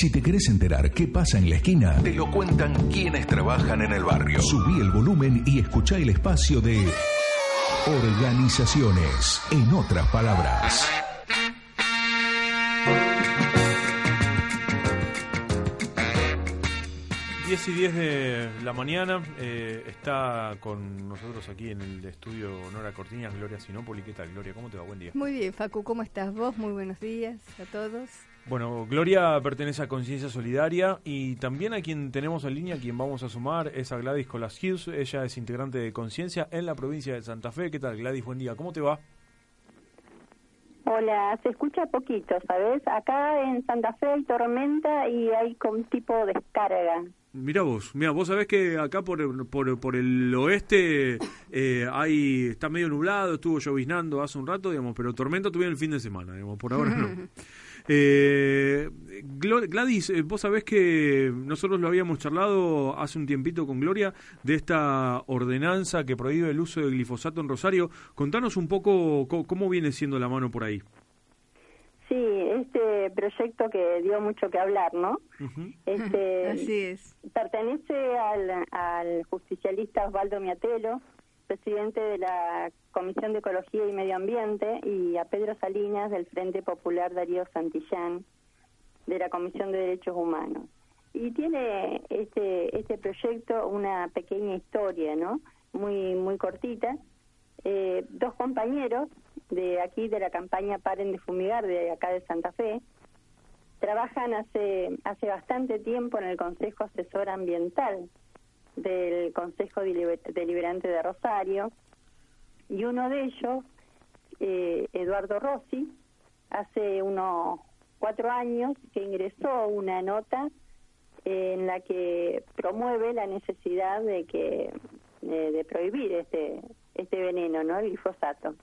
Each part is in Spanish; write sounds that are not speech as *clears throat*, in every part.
Si te querés enterar qué pasa en la esquina, te lo cuentan quienes trabajan en el barrio. Subí el volumen y escuchá el espacio de organizaciones. En otras palabras. 10 y 10 de la mañana eh, está con nosotros aquí en el estudio Nora Cortiñas, Gloria Sinópoli. ¿Qué tal, Gloria? ¿Cómo te va? Buen día. Muy bien, Facu, ¿cómo estás vos? Muy buenos días a todos. Bueno, Gloria pertenece a Conciencia Solidaria y también a quien tenemos en línea, a quien vamos a sumar, es a Gladys Colas Hughes. Ella es integrante de Conciencia en la provincia de Santa Fe. ¿Qué tal, Gladys? Buen día. ¿Cómo te va? Hola, se escucha poquito, ¿sabes? Acá en Santa Fe hay tormenta y hay con tipo descarga. Mira vos, mira, vos sabés que acá por, por, por el oeste eh, hay está medio nublado, estuvo lloviznando hace un rato, digamos, pero tormenta tuvieron el fin de semana, digamos, por ahora no. *laughs* Eh, Gladys, eh, vos sabés que nosotros lo habíamos charlado hace un tiempito con Gloria de esta ordenanza que prohíbe el uso de glifosato en Rosario. Contanos un poco cómo viene siendo la mano por ahí. Sí, este proyecto que dio mucho que hablar, ¿no? este, *laughs* Así es. Pertenece al, al justicialista Osvaldo Miatelo, presidente de la Comisión de Ecología y Medio Ambiente, y a Pedro Salinas del Frente Popular Darío Santillán, de la Comisión de Derechos Humanos. Y tiene este, este proyecto una pequeña historia, ¿no? Muy, muy cortita. Eh, dos compañeros de aquí de la campaña Paren de Fumigar de acá de Santa Fe. Trabajan hace, hace bastante tiempo en el Consejo Asesor Ambiental del Consejo Deliberante de Rosario y uno de ellos, eh, Eduardo Rossi, hace unos cuatro años que ingresó una nota en la que promueve la necesidad de que de prohibir este este veneno, ¿no? El glifosato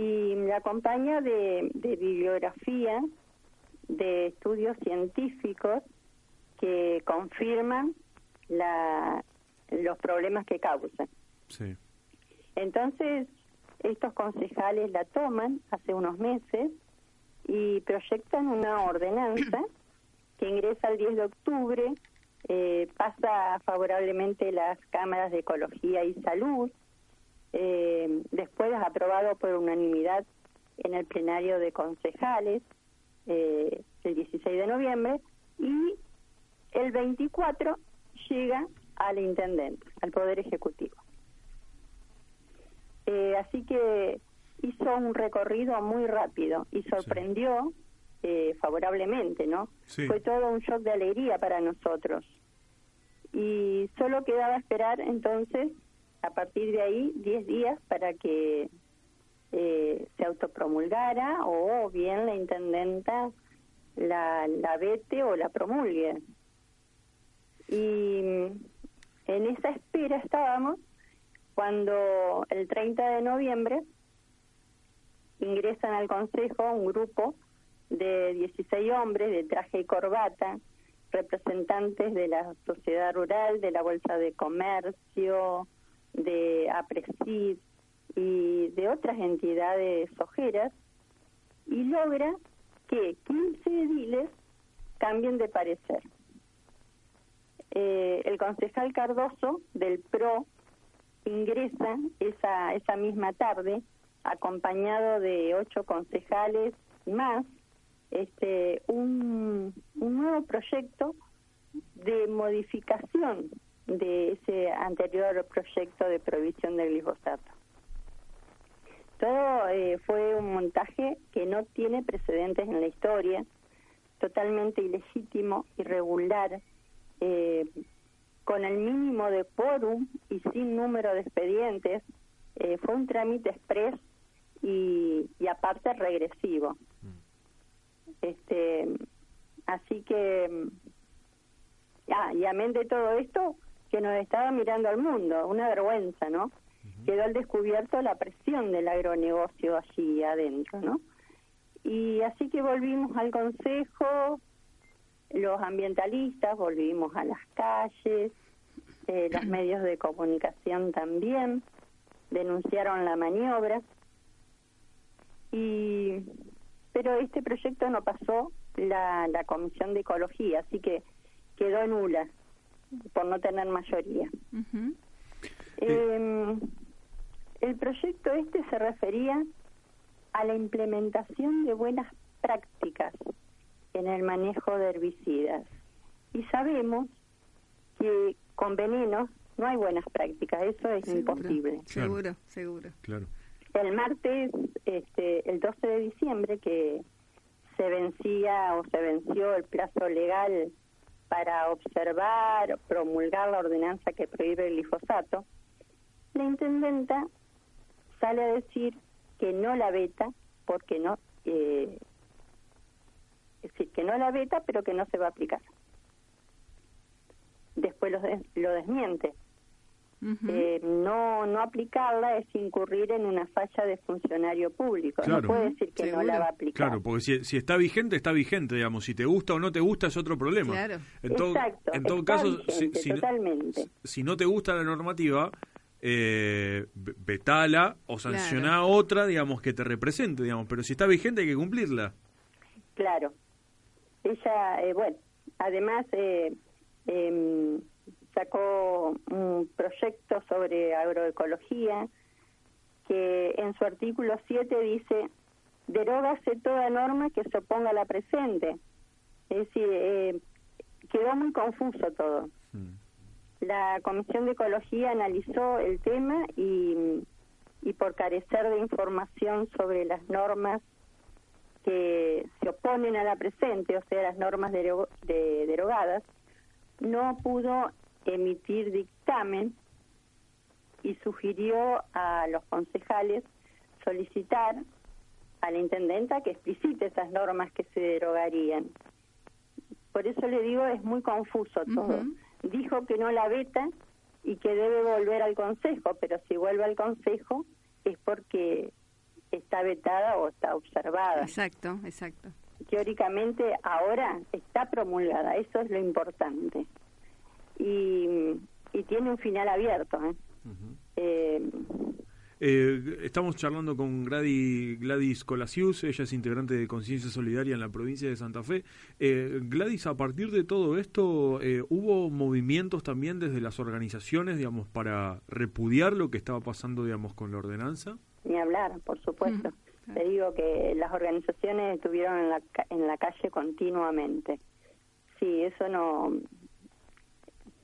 y me acompaña de, bibliografía, de estudios científicos que confirman la, los problemas que causan. Sí. Entonces, estos concejales la toman hace unos meses y proyectan una ordenanza *clears throat* que ingresa el 10 de octubre, eh, pasa favorablemente las cámaras de ecología y salud, eh, después aprobado por unanimidad en el plenario de concejales eh, el 16 de noviembre y el 24 llega al intendente, al Poder Ejecutivo. Eh, así que hizo un recorrido muy rápido y sorprendió eh, favorablemente, ¿no? Fue todo un shock de alegría para nosotros. Y solo quedaba esperar entonces a partir de ahí 10 días para que eh, se autopromulgara o bien la intendenta la, la vete o la promulgue. Y en esa espera estábamos cuando el 30 de noviembre ingresan al Consejo un grupo de 16 hombres de traje y corbata, representantes de la sociedad rural, de la Bolsa de Comercio, de APRESID y de otras entidades ojeras y logra que 15 ediles cambien de parecer. Eh, el concejal Cardoso del PRO ingresa esa, esa misma tarde acompañado de ocho concejales más este un, un nuevo proyecto de modificación de ese anterior proyecto de prohibición del glifosato. Todo eh, fue un montaje que no tiene precedentes en la historia, totalmente ilegítimo, irregular, eh, con el mínimo de quórum y sin número de expedientes. Eh, fue un trámite express y, y aparte regresivo. Mm. Este, así que, ah, y amén de todo esto, que nos estaba mirando al mundo, una vergüenza, ¿no? Quedó al descubierto la presión del agronegocio allí adentro, ¿no? Y así que volvimos al consejo, los ambientalistas volvimos a las calles, eh, los *clears throat* medios de comunicación también denunciaron la maniobra y pero este proyecto no pasó la, la Comisión de Ecología, así que quedó nula por no tener mayoría. Ujú. Eh, el proyecto este se refería a la implementación de buenas prácticas en el manejo de herbicidas. Y sabemos que con venenos no hay buenas prácticas, eso es Seguro, imposible. Seguro, seguro. Claro. El martes, este, el 12 de diciembre, que se vencía o se venció el plazo legal para observar, promulgar la ordenanza que prohíbe el glifosato, la intendenta sale a decir que no la veta porque no, eh, es decir, que no la veta pero que no se va a aplicar. Después lo, des- lo desmiente. Eh, no no aplicarla es incurrir en una falla de funcionario público. Claro. No puede decir que no la va a aplicar. Claro, porque si, si está vigente, está vigente, digamos. Si te gusta o no te gusta es otro problema. Claro. En todo, Exacto, en todo está caso, vigente, si, si no, totalmente. si no te gusta la normativa, eh, ve- vetala o sanciona Claro. otra, digamos, que te represente, digamos. Pero si está vigente hay que cumplirla. Claro. Ella, eh, bueno, además eh, em, sacó un proyecto sobre agroecología que en su artículo 7 dice, derógase toda norma que se oponga a la presente. Es decir, eh, quedó muy confuso todo. Mm. La Comisión de Ecología analizó el tema y, y por carecer de información sobre las normas que se oponen a la presente, o sea, las normas dero- de- derogadas, no pudo emitir dictamen y sugirió a los concejales solicitar a la intendenta que explicite esas normas que se derogarían. Por eso le digo, es muy confuso todo. Dijo que no la veta y que debe volver al Consejo, pero si vuelve al Consejo es porque está vetada o está observada. Exacto, exacto. Teóricamente ahora está promulgada, eso es lo importante. Y, y tiene un final abierto. ¿eh? Eh, Eh, estamos charlando con Gladi- Gladys Colasius, ella es integrante de Conciencia Solidaria en la provincia de Santa Fe. Eh, Gladys, a partir de todo esto, eh, ¿hubo movimientos también desde las organizaciones, digamos, para repudiar lo que estaba pasando, digamos, con la ordenanza? Hablar, por supuesto. Mm, Te digo que las organizaciones estuvieron en la, ca- en la calle continuamente. Sí, eso no.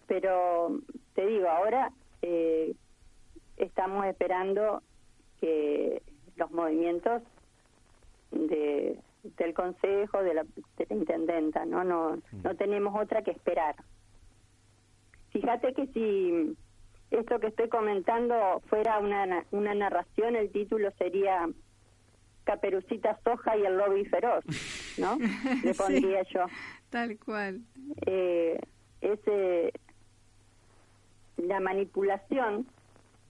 Pero te digo, ahora eh, estamos esperando que los movimientos de, del Consejo, de la, de la Intendenta, ¿no? No, no tenemos otra que esperar. Fíjate que si esto que estoy comentando fuera una, na- una narración, el título sería Caperucita Soja y el lobby feroz, ¿no? *laughs* Le Sí. pondría yo. Tal cual. Eh, ese, la manipulación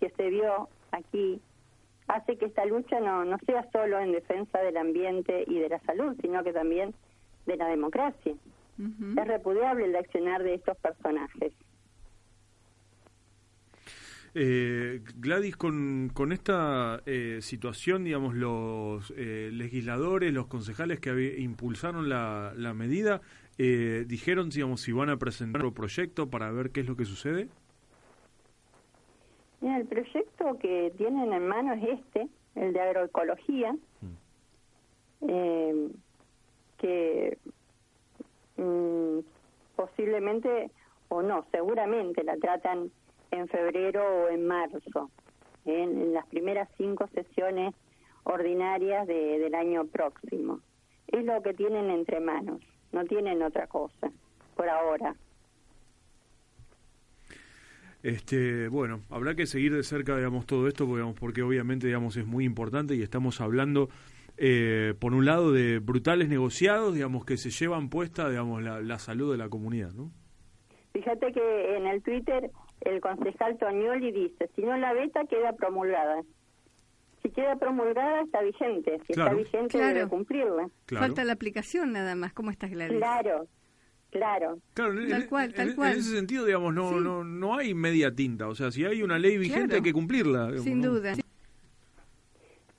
que se vio aquí hace que esta lucha no, no sea solo en defensa del ambiente y de la salud, sino que también de la democracia. Es repudiable el accionar de estos personajes. Eh, Gladys, con, con esta eh, situación, digamos, los eh, legisladores, los concejales que impulsaron la, la medida, eh, dijeron, digamos, si van a presentar un proyecto para ver qué es lo que sucede. Mira, el proyecto que tienen en mano es este, el de agroecología, eh, que mm, posiblemente, o no, seguramente la tratan en febrero o en marzo, en, en las primeras cinco sesiones ordinarias de- del año próximo. Es lo que tienen entre manos, no tienen otra cosa, por ahora. Este, bueno, habrá que seguir de cerca, digamos, todo esto, digamos, porque obviamente, digamos, es muy importante y estamos hablando, eh, por un lado, de brutales negociados, digamos, que se llevan puesta, digamos, la, la salud de la comunidad, ¿no? Fíjate que en el Twitter el concejal Toñoli dice, si no la veta queda promulgada. Si queda promulgada está vigente, si Claro. está vigente Claro. debe cumplirla. Claro. Falta la aplicación nada más. ¿Cómo estás, Gladys? Claro, claro. Claro, en- Tal en- cual, tal en- cual. En ese sentido, digamos, no, Sí. no, no hay media tinta. O sea, si hay una ley vigente Claro. hay que cumplirla. digamos, Sin ¿no? duda.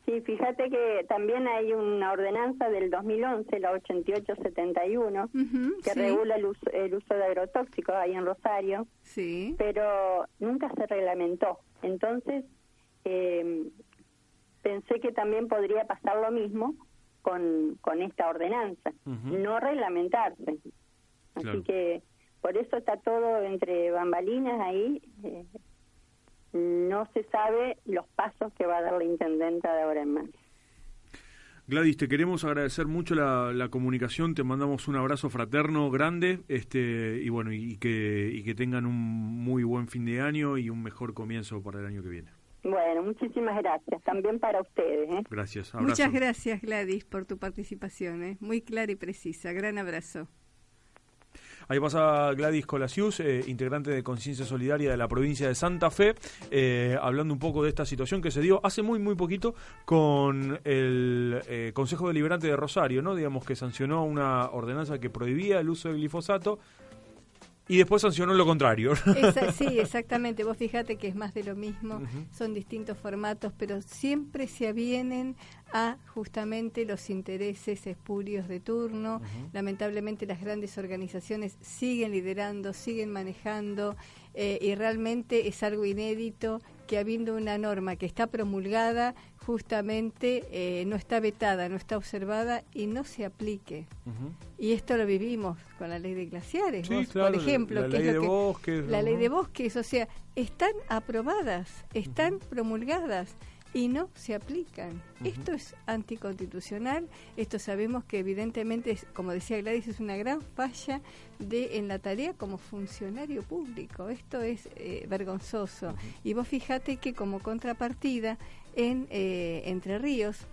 Sí, fíjate que también hay una ordenanza del 2011, la 8871, Ujú, que sí. regula el uso, el uso de agrotóxicos ahí en Rosario, Sí. pero nunca se reglamentó. Entonces, eh, pensé que también podría pasar lo mismo con, con esta ordenanza, no reglamentarse. Así Claro. que por eso está todo entre bambalinas ahí. eh, no se sabe los pasos que va a dar la intendenta de ahora en más. Gladys, te queremos agradecer mucho la, la comunicación, te mandamos un abrazo fraterno grande, este y bueno, y, que y que tengan un muy buen fin de año y un mejor comienzo para el año que viene. Bueno, muchísimas gracias. También para ustedes. ¿eh? Gracias. Abrazo. Muchas gracias, Gladys, por tu participación. ¿eh? Muy clara y precisa. Gran abrazo. Ahí pasa Gladys Colasius, eh, integrante de Conciencia Solidaria de la provincia de Santa Fe, eh, hablando un poco de esta situación que se dio hace muy, muy poquito con el eh, Consejo Deliberante de Rosario, ¿no? Digamos que sancionó una ordenanza que prohibía el uso del glifosato y después sancionó lo contrario. *laughs* Esa- *laughs* sí, exactamente. Vos fíjate que es más de lo mismo, son distintos formatos, pero siempre se avienen a justamente los intereses espurios de turno. Lamentablemente las grandes organizaciones siguen liderando, siguen manejando eh, y realmente es algo inédito que habiendo una norma que está promulgada, justamente eh, no está vetada, no está observada y no se aplique. Y esto lo vivimos con la ley de glaciares, Sí, vos, claro, por ejemplo, la que es ley lo de que- bosques, la ley de bosques, o sea, están aprobadas, están promulgadas y no se aplican. Esto es anticonstitucional, esto sabemos que evidentemente, es, como decía Gladys, es una gran falla de en la tarea como funcionario público. Esto es eh, vergonzoso. Y vos fijate que como contrapartida en eh, Entre Ríos,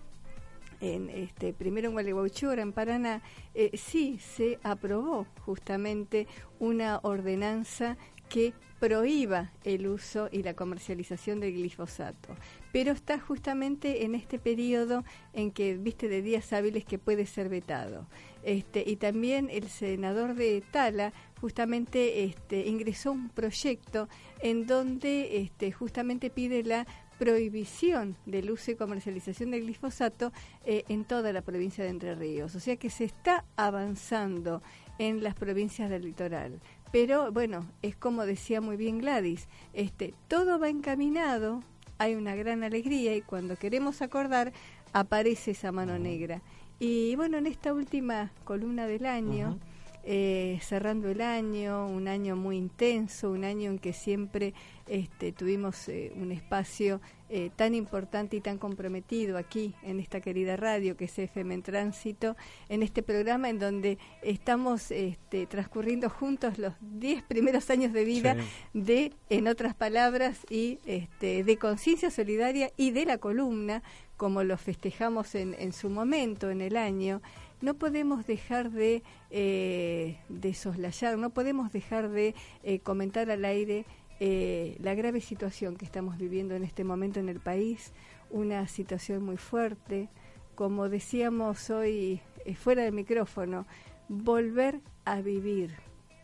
en este primero en Gualeguaychú, en Paraná, eh, sí se aprobó justamente una ordenanza que prohíba el uso y la comercialización del glifosato. Pero está justamente en este periodo en que, viste, de días hábiles que puede ser vetado. Este, y también el senador de Tala justamente este, ingresó un proyecto en donde este, justamente pide la prohibición del uso y comercialización del glifosato eh, en toda la provincia de Entre Ríos. O sea que se está avanzando en las provincias del litoral. Pero bueno, es como decía muy bien Gladys, este, todo va encaminado, hay una gran alegría y cuando queremos acordar aparece esa mano negra. Y bueno, en esta última columna del año, eh, cerrando el año, un año muy intenso, un año en que siempre este, tuvimos eh, un espacio eh, tan importante y tan comprometido aquí en esta querida radio que es FM en Tránsito, en este programa en donde estamos este, transcurriendo juntos los 10 primeros años de vida Sí. de, en otras palabras, y este, de conciencia solidaria y de la columna, como lo festejamos en, en su momento, en el año, no podemos dejar de, eh, de soslayar, no podemos dejar de eh, comentar al aire eh, la grave situación que estamos viviendo en este momento en el país, una situación muy fuerte, como decíamos hoy fuera del micrófono, volver a vivir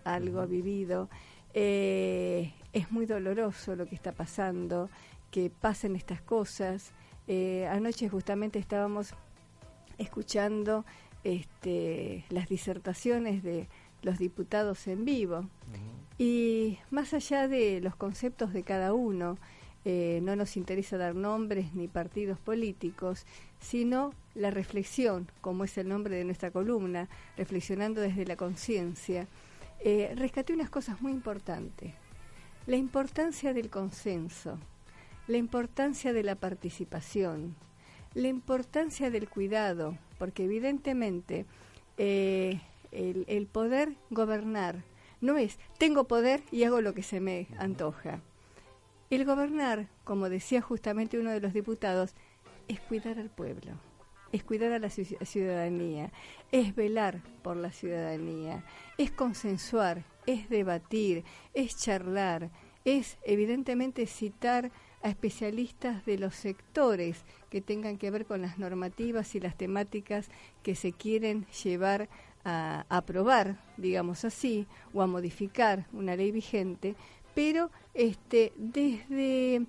algo vivido. Es muy doloroso lo que está pasando, que pasen estas cosas. Anoche justamente estábamos escuchando este, las disertaciones de los diputados en vivo. Y más allá de los conceptos de cada uno, eh, no nos interesa dar nombres ni partidos políticos, sino la reflexión, como es el nombre de nuestra columna, reflexionando desde la conciencia. Eh, rescaté unas cosas muy importantes. La importancia del consenso, la importancia de la participación, la importancia del cuidado, porque evidentemente eh, el, el poder gobernar no es tengo poder y hago lo que se me antoja. El gobernar, como decía justamente uno de los diputados, es cuidar al pueblo, es cuidar a la ci- ciudadanía, es velar por la ciudadanía, es consensuar, es debatir, es charlar, es evidentemente citar a especialistas de los sectores que tengan que ver con las normativas y las temáticas que se quieren llevar a aprobar, digamos así, o a modificar una ley vigente, pero este desde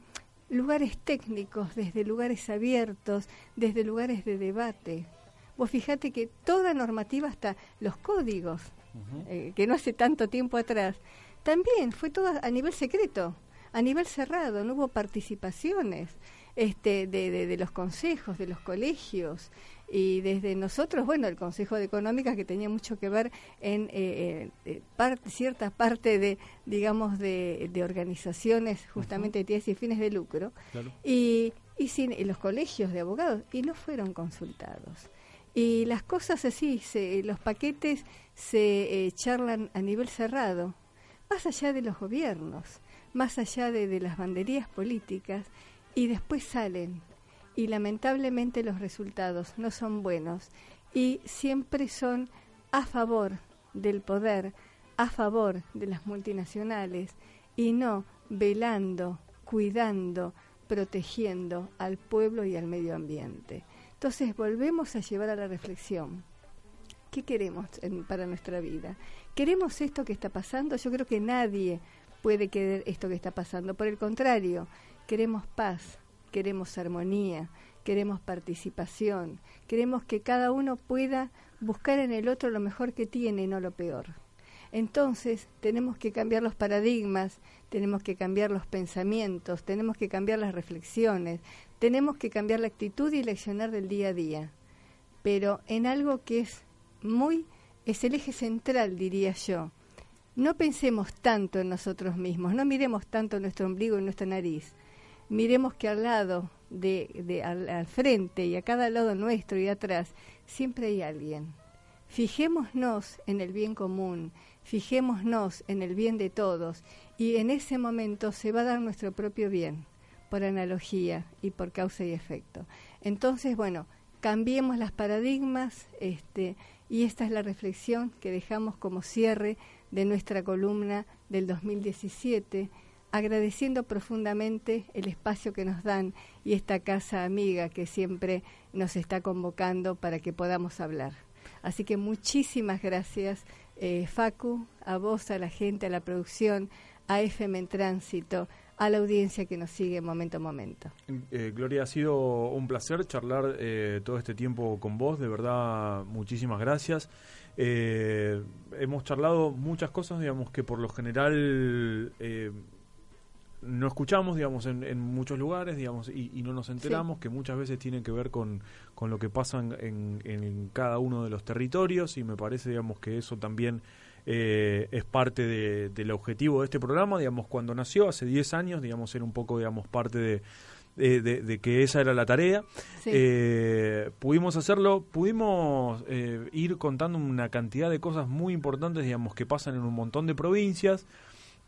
lugares técnicos, desde lugares abiertos, desde lugares de debate. Vos fíjate que toda normativa, hasta los códigos, eh, que no hace tanto tiempo atrás, también fue todo a nivel secreto, a nivel cerrado, no hubo participaciones este, de, de, los consejos, de los colegios y desde nosotros, bueno, el Consejo de Económicas que tenía mucho que ver en eh, eh, parte, cierta parte de, digamos, de, organizaciones justamente de y fines de lucro y, y, sin, los colegios de abogados y no fueron consultados. Y las cosas así, se, los paquetes se eh, charlan a nivel cerrado, más allá de los gobiernos, más allá de, las banderías políticas, y después salen. Y lamentablemente los resultados no son buenos y siempre son a favor del poder, a favor de las multinacionales y no velando, cuidando, protegiendo al pueblo y al medio ambiente. Entonces volvemos a llevar a la reflexión. ¿Qué queremos para nuestra vida? ¿Queremos esto que está pasando? Yo creo que nadie puede querer esto que está pasando. Por el contrario, queremos paz, queremos armonía, queremos participación, queremos que cada uno pueda buscar en el otro lo mejor que tiene y no lo peor. Entonces tenemos que cambiar los paradigmas, tenemos que cambiar los pensamientos, tenemos que cambiar las reflexiones, tenemos que cambiar la actitud y leccionar del día a día, pero en algo que es muy, es el eje central, diría yo. No pensemos tanto en nosotros mismos, no miremos tanto nuestro ombligo y nuestra nariz. Miremos que al lado, de, de al, frente y a cada lado nuestro y atrás, siempre hay alguien. Fijémonos en el bien común, fijémonos en el bien de todos y en ese momento se va a dar nuestro propio bien por analogía y por causa y efecto. Entonces, bueno, cambiemos las paradigmas este, y esta es la reflexión que dejamos como cierre de nuestra columna del 2017, agradeciendo profundamente el espacio que nos dan y esta casa amiga que siempre nos está convocando para que podamos hablar. Así que muchísimas gracias, eh, Facu, a vos, a la gente, a la producción, a FM en Tránsito, a la audiencia que nos sigue momento a momento. Eh, Gloria, ha sido un placer charlar eh, todo este tiempo con vos, de verdad, muchísimas gracias. Eh, hemos charlado muchas cosas, digamos, que por lo general no escuchamos, digamos, en, muchos lugares, digamos, y, no nos enteramos, que muchas veces tienen que ver con, con lo que pasa en, en, cada uno de los territorios, y me parece, digamos, que eso también eh, es parte del objetivo de este programa, digamos, cuando nació hace 10 años, digamos, era un poco, digamos, parte de, de, que esa era la tarea. Eh, pudimos hacerlo, pudimos eh, ir contando una cantidad de cosas muy importantes, digamos, que pasan en un montón de provincias.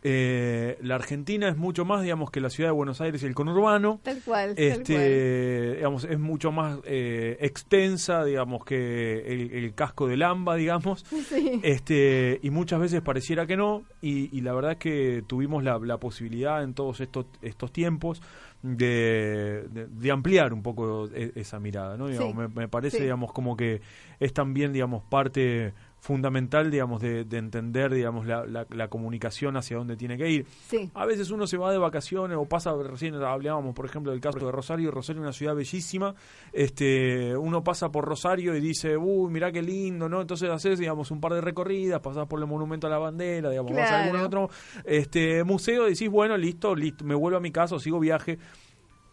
Eh, la Argentina es mucho más, digamos, que la ciudad de Buenos Aires y el conurbano. Tal cual. Este, digamos, es mucho más eh, extensa, digamos, que el, casco del AMBA, digamos. *laughs* Este, y muchas veces pareciera que no. Y, la verdad es que tuvimos la, posibilidad en todos estos, estos tiempos de, de, ampliar un poco e, esa mirada, ¿no? me, parece, digamos, como que es también, digamos, parte fundamental, digamos, de, entender, digamos, la, la, comunicación hacia dónde tiene que ir. A veces uno se va de vacaciones o pasa, recién hablábamos, por ejemplo, del caso de Rosario. Rosario es una ciudad bellísima. Este, uno pasa por Rosario y dice, uy, mirá qué lindo, ¿no? Entonces haces, digamos, un par de recorridas, pasás por el Monumento a la Bandera, digamos, vas a algún otro este, museo y decís, bueno, listo, listo, me vuelvo a mi casa sigo viaje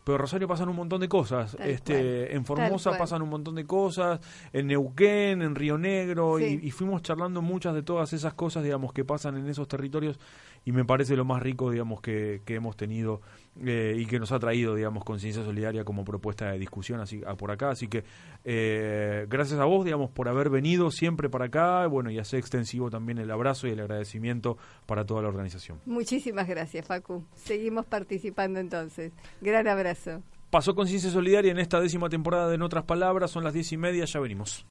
pero en Rosario pasan un montón de cosas. este, en Formosa pasan un montón de cosas, en Neuquén, en Río Negro, y, fuimos charlando muchas de todas esas cosas, digamos, que pasan en esos territorios, y me parece lo más rico, digamos, que, que hemos tenido eh, y que nos ha traído, digamos, Conciencia Solidaria como propuesta de discusión así por acá. Así que eh, gracias a vos, digamos, por haber venido siempre para acá, bueno, y hacer extensivo también el abrazo y el agradecimiento para toda la organización. Muchísimas gracias, Facu. Seguimos participando entonces. Gran abrazo. Pasó Conciencia Solidaria en esta décima temporada de En otras palabras, son las diez y media, ya venimos.